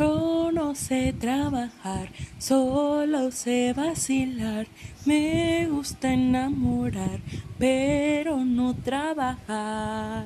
Yo no sé trabajar, solo sé vacilar. Me gusta enamorar, pero no trabajar.